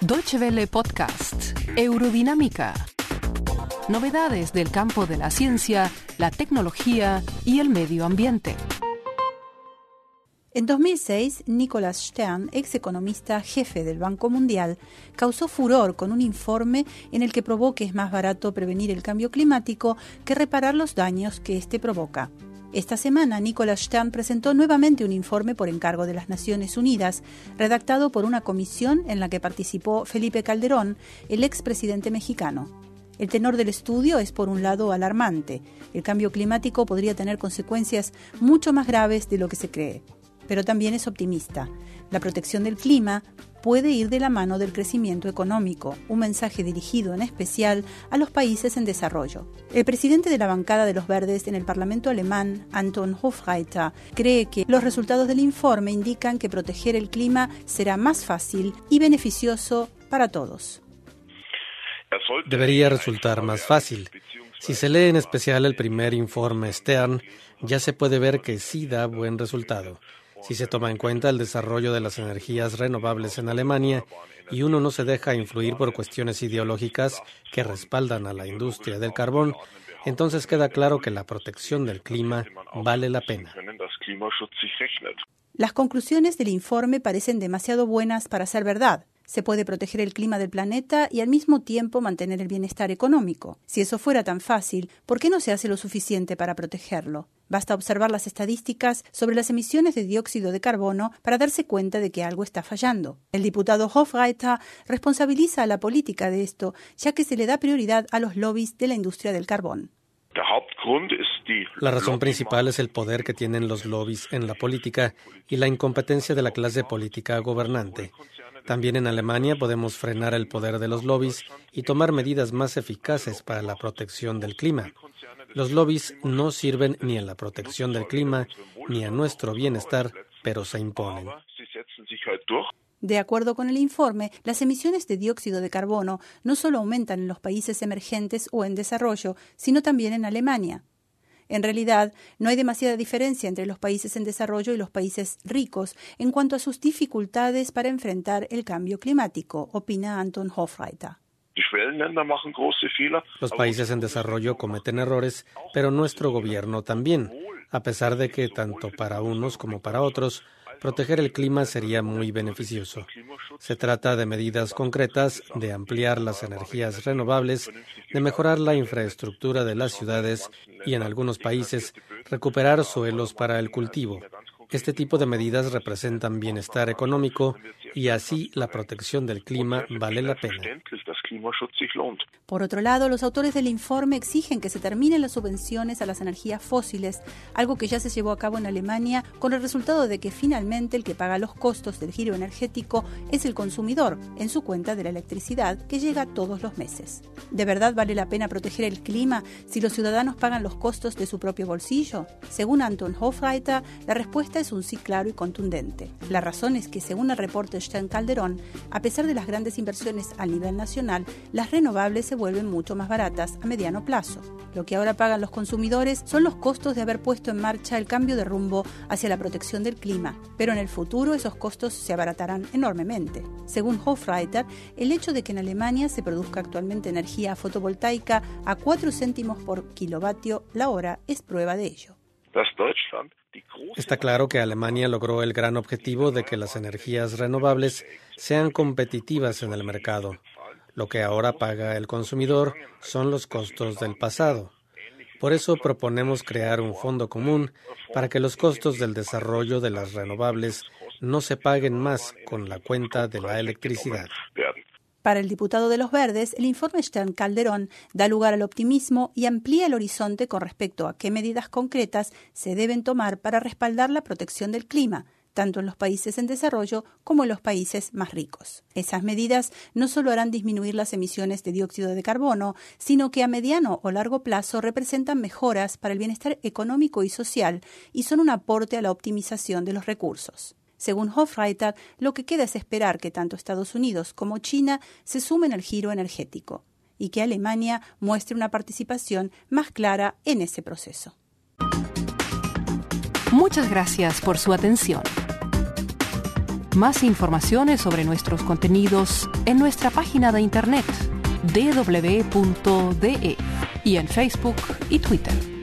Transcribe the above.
Deutsche Welle Podcast, Eurodinámica. Novedades del campo de la ciencia, la tecnología y el medio ambiente. En 2006, Nicholas Stern, ex economista jefe del Banco Mundial, causó furor con un informe en el que probó que es más barato prevenir el cambio climático que reparar los daños que éste provoca. Esta semana, Nicholas Stern presentó nuevamente un informe por encargo de las Naciones Unidas, redactado por una comisión en la que participó Felipe Calderón, el expresidente mexicano. El tenor del estudio es, por un lado, alarmante. El cambio climático podría tener consecuencias mucho más graves de lo que se cree. Pero también es optimista. La protección del clima puede ir de la mano del crecimiento económico, un mensaje dirigido en especial a los países en desarrollo. El presidente de la bancada de los verdes en el Parlamento alemán, Anton Hofreiter, cree que los resultados del informe indican que proteger el clima será más fácil y beneficioso para todos. Debería resultar más fácil. Si se lee en especial el primer informe Stern, ya se puede ver que sí da buen resultado si se toma en cuenta el desarrollo de las energías renovables en Alemania y uno no se deja influir por cuestiones ideológicas que respaldan a la industria del carbón, entonces queda claro que la protección del clima vale la pena. Las conclusiones del informe parecen demasiado buenas para ser verdad. Se puede proteger el clima del planeta y al mismo tiempo mantener el bienestar económico. Si eso fuera tan fácil, ¿por qué no se hace lo suficiente para protegerlo? Basta observar las estadísticas sobre las emisiones de dióxido de carbono para darse cuenta de que algo está fallando. El diputado Hofreiter responsabiliza a la política de esto, ya que se le da prioridad a los lobbies de la industria del carbón. La razón principal es el poder que tienen los lobbies en la política y la incompetencia de la clase política gobernante. También en Alemania podemos frenar el poder de los lobbies y tomar medidas más eficaces para la protección del clima. Los lobbies no sirven ni en la protección del clima ni a nuestro bienestar, pero se imponen. De acuerdo con el informe, las emisiones de dióxido de carbono no solo aumentan en los países emergentes o en desarrollo, sino también en Alemania. En realidad, no hay demasiada diferencia entre los países en desarrollo y los países ricos en cuanto a sus dificultades para enfrentar el cambio climático, opina Anton Hofreiter. Los países en desarrollo cometen errores, pero nuestro gobierno también, a pesar de que tanto para unos como para otros proteger el clima sería muy beneficioso. Se trata de medidas concretas, de ampliar las energías renovables, de mejorar la infraestructura de las ciudades y en algunos países recuperar suelos para el cultivo. Este tipo de medidas representan bienestar económico y así la protección del clima vale la pena. Por otro lado, los autores del informe exigen que se terminen las subvenciones a las energías fósiles, algo que ya se llevó a cabo en Alemania con el resultado de que finalmente el que paga los costos del giro energético es el consumidor en su cuenta de la electricidad que llega todos los meses. ¿De verdad vale la pena proteger el clima si los ciudadanos pagan los costos de su propio bolsillo? Según Anton Hofreiter, la respuesta es un sí claro y contundente. La razón es que, según el reporte Stern Calderón, a pesar de las grandes inversiones a nivel nacional, las renovables se vuelven mucho más baratas a mediano plazo. Lo que ahora pagan los consumidores son los costos de haber puesto en marcha el cambio de rumbo hacia la protección del clima, pero en el futuro esos costos se abaratarán enormemente. Según Hofreiter, el hecho de que en Alemania se produzca actualmente energía fotovoltaica a 4 céntimos por kilovatio la hora es prueba de ello. Está claro que Alemania logró el gran objetivo de que las energías renovables sean competitivas en el mercado. Lo que ahora paga el consumidor son los costos del pasado. Por eso proponemos crear un fondo común para que los costos del desarrollo de las renovables no se paguen más con la cuenta de la electricidad. Para el diputado de los Verdes, el informe Stern Calderón da lugar al optimismo y amplía el horizonte con respecto a qué medidas concretas se deben tomar para respaldar la protección del clima, tanto en los países en desarrollo como en los países más ricos. Esas medidas no solo harán disminuir las emisiones de dióxido de carbono, sino que a mediano o largo plazo representan mejoras para el bienestar económico y social y son un aporte a la optimización de los recursos. Según Hofreiter, lo que queda es esperar que tanto Estados Unidos como China se sumen al giro energético y que Alemania muestre una participación más clara en ese proceso. Muchas gracias por su atención. Más informaciones sobre nuestros contenidos en nuestra página de internet www.de y en Facebook y Twitter.